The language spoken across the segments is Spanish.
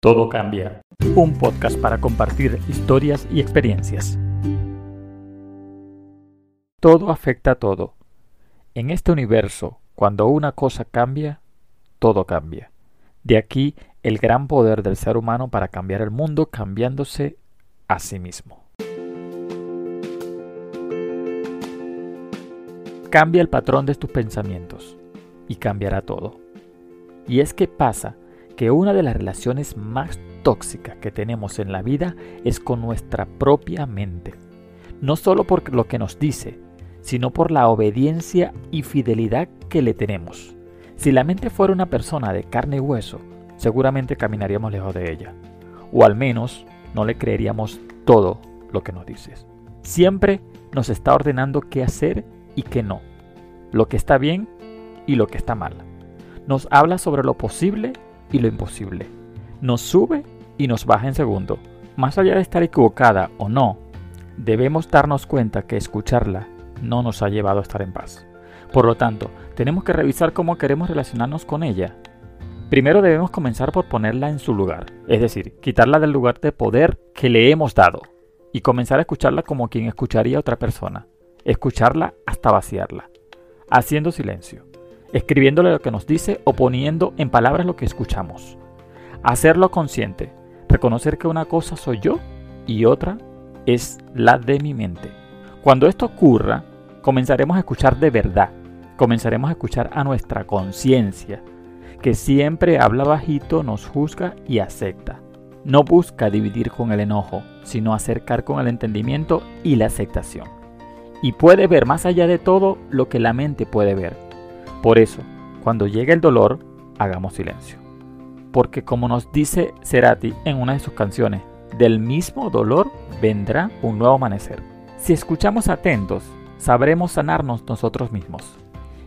Todo cambia. Un podcast para compartir historias y experiencias. Todo afecta a todo. En este universo, cuando una cosa cambia, todo cambia. De aquí el gran poder del ser humano para cambiar el mundo cambiándose a sí mismo. Cambia el patrón de tus pensamientos y cambiará todo. Y es que pasa que una de las relaciones más tóxicas que tenemos en la vida es con nuestra propia mente. No solo por lo que nos dice, sino por la obediencia y fidelidad que le tenemos. Si la mente fuera una persona de carne y hueso, seguramente caminaríamos lejos de ella. O al menos no le creeríamos todo lo que nos dices. Siempre nos está ordenando qué hacer y qué no. Lo que está bien y lo que está mal. Nos habla sobre lo posible y lo imposible. Nos sube y nos baja en segundo. Más allá de estar equivocada o no, debemos darnos cuenta que escucharla no nos ha llevado a estar en paz. Por lo tanto, tenemos que revisar cómo queremos relacionarnos con ella. Primero debemos comenzar por ponerla en su lugar, es decir, quitarla del lugar de poder que le hemos dado y comenzar a escucharla como quien escucharía a otra persona, escucharla hasta vaciarla, haciendo silencio escribiéndole lo que nos dice o poniendo en palabras lo que escuchamos. Hacerlo consciente, reconocer que una cosa soy yo y otra es la de mi mente. Cuando esto ocurra, comenzaremos a escuchar de verdad, comenzaremos a escuchar a nuestra conciencia, que siempre habla bajito, nos juzga y acepta. No busca dividir con el enojo, sino acercar con el entendimiento y la aceptación. Y puede ver más allá de todo lo que la mente puede ver por eso, cuando llegue el dolor, hagamos silencio. Porque como nos dice Cerati en una de sus canciones, del mismo dolor vendrá un nuevo amanecer. Si escuchamos atentos, sabremos sanarnos nosotros mismos.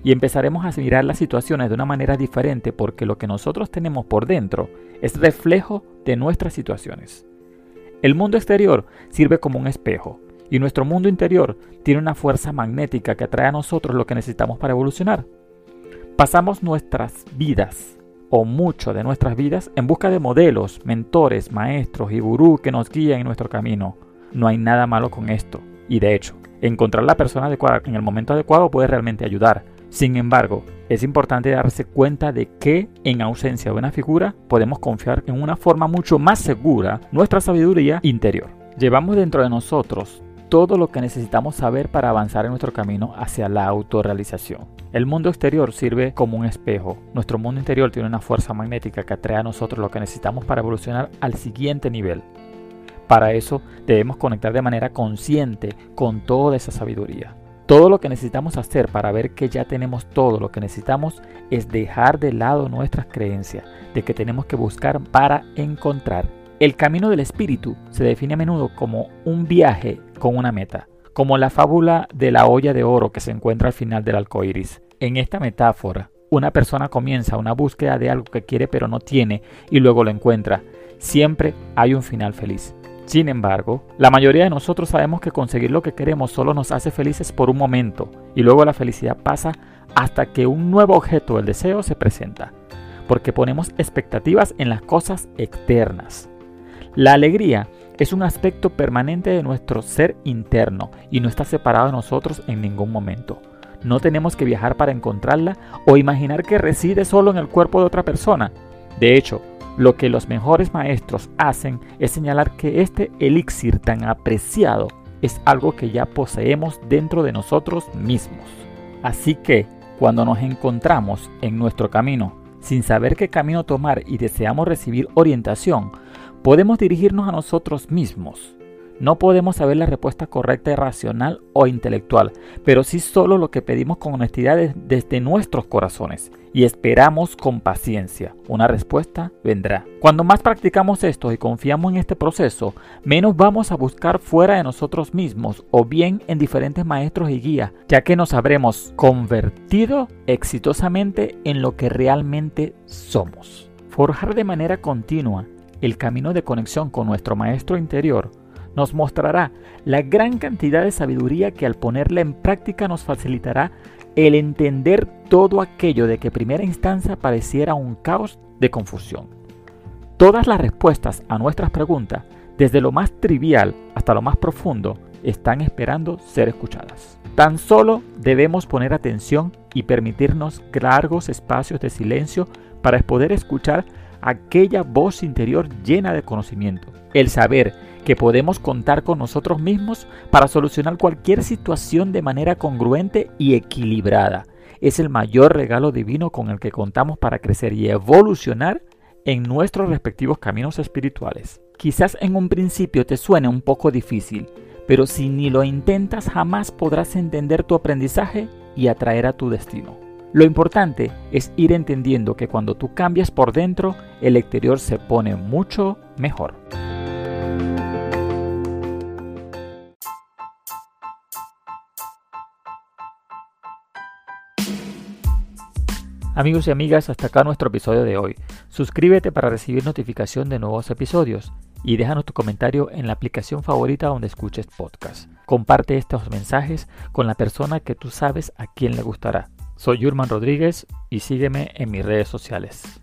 Y empezaremos a mirar las situaciones de una manera diferente porque lo que nosotros tenemos por dentro es reflejo de nuestras situaciones. El mundo exterior sirve como un espejo y nuestro mundo interior tiene una fuerza magnética que atrae a nosotros lo que necesitamos para evolucionar. Pasamos nuestras vidas, o mucho de nuestras vidas, en busca de modelos, mentores, maestros y gurú que nos guíen en nuestro camino. No hay nada malo con esto. Y de hecho, encontrar la persona adecuada en el momento adecuado puede realmente ayudar. Sin embargo, es importante darse cuenta de que, en ausencia de una figura, podemos confiar en una forma mucho más segura nuestra sabiduría interior. Llevamos dentro de nosotros todo lo que necesitamos saber para avanzar en nuestro camino hacia la autorrealización. El mundo exterior sirve como un espejo. Nuestro mundo interior tiene una fuerza magnética que atrae a nosotros lo que necesitamos para evolucionar al siguiente nivel. Para eso debemos conectar de manera consciente con toda esa sabiduría. Todo lo que necesitamos hacer para ver que ya tenemos todo lo que necesitamos es dejar de lado nuestras creencias de que tenemos que buscar para encontrar. El camino del espíritu se define a menudo como un viaje con una meta, como la fábula de la olla de oro que se encuentra al final del arco. En esta metáfora, una persona comienza una búsqueda de algo que quiere pero no tiene y luego lo encuentra. Siempre hay un final feliz. Sin embargo, la mayoría de nosotros sabemos que conseguir lo que queremos solo nos hace felices por un momento y luego la felicidad pasa hasta que un nuevo objeto del deseo se presenta, porque ponemos expectativas en las cosas externas. La alegría es un aspecto permanente de nuestro ser interno y no está separado de nosotros en ningún momento. No tenemos que viajar para encontrarla o imaginar que reside solo en el cuerpo de otra persona. De hecho, lo que los mejores maestros hacen es señalar que este elixir tan apreciado es algo que ya poseemos dentro de nosotros mismos. Así que, cuando nos encontramos en nuestro camino sin saber qué camino tomar y deseamos recibir orientación, podemos dirigirnos a nosotros mismos. No podemos saber la respuesta correcta y racional o intelectual, pero sí solo lo que pedimos con honestidad desde nuestros corazones y esperamos con paciencia. Una respuesta vendrá. Cuando más practicamos esto y confiamos en este proceso, menos vamos a buscar fuera de nosotros mismos o bien en diferentes maestros y guías, ya que nos habremos convertido exitosamente en lo que realmente somos. Forjar de manera continua el camino de conexión con nuestro maestro interior nos mostrará la gran cantidad de sabiduría que al ponerla en práctica nos facilitará el entender todo aquello de que primera instancia pareciera un caos de confusión. Todas las respuestas a nuestras preguntas, desde lo más trivial hasta lo más profundo, están esperando ser escuchadas. Tan solo debemos poner atención y permitirnos largos espacios de silencio para poder escuchar aquella voz interior llena de conocimiento. El saber que podemos contar con nosotros mismos para solucionar cualquier situación de manera congruente y equilibrada. Es el mayor regalo divino con el que contamos para crecer y evolucionar en nuestros respectivos caminos espirituales. Quizás en un principio te suene un poco difícil, pero si ni lo intentas jamás podrás entender tu aprendizaje y atraer a tu destino. Lo importante es ir entendiendo que cuando tú cambias por dentro, el exterior se pone mucho mejor. Amigos y amigas, hasta acá nuestro episodio de hoy. Suscríbete para recibir notificación de nuevos episodios y déjanos tu comentario en la aplicación favorita donde escuches podcast. Comparte estos mensajes con la persona que tú sabes a quien le gustará. Soy Yurman Rodríguez y sígueme en mis redes sociales.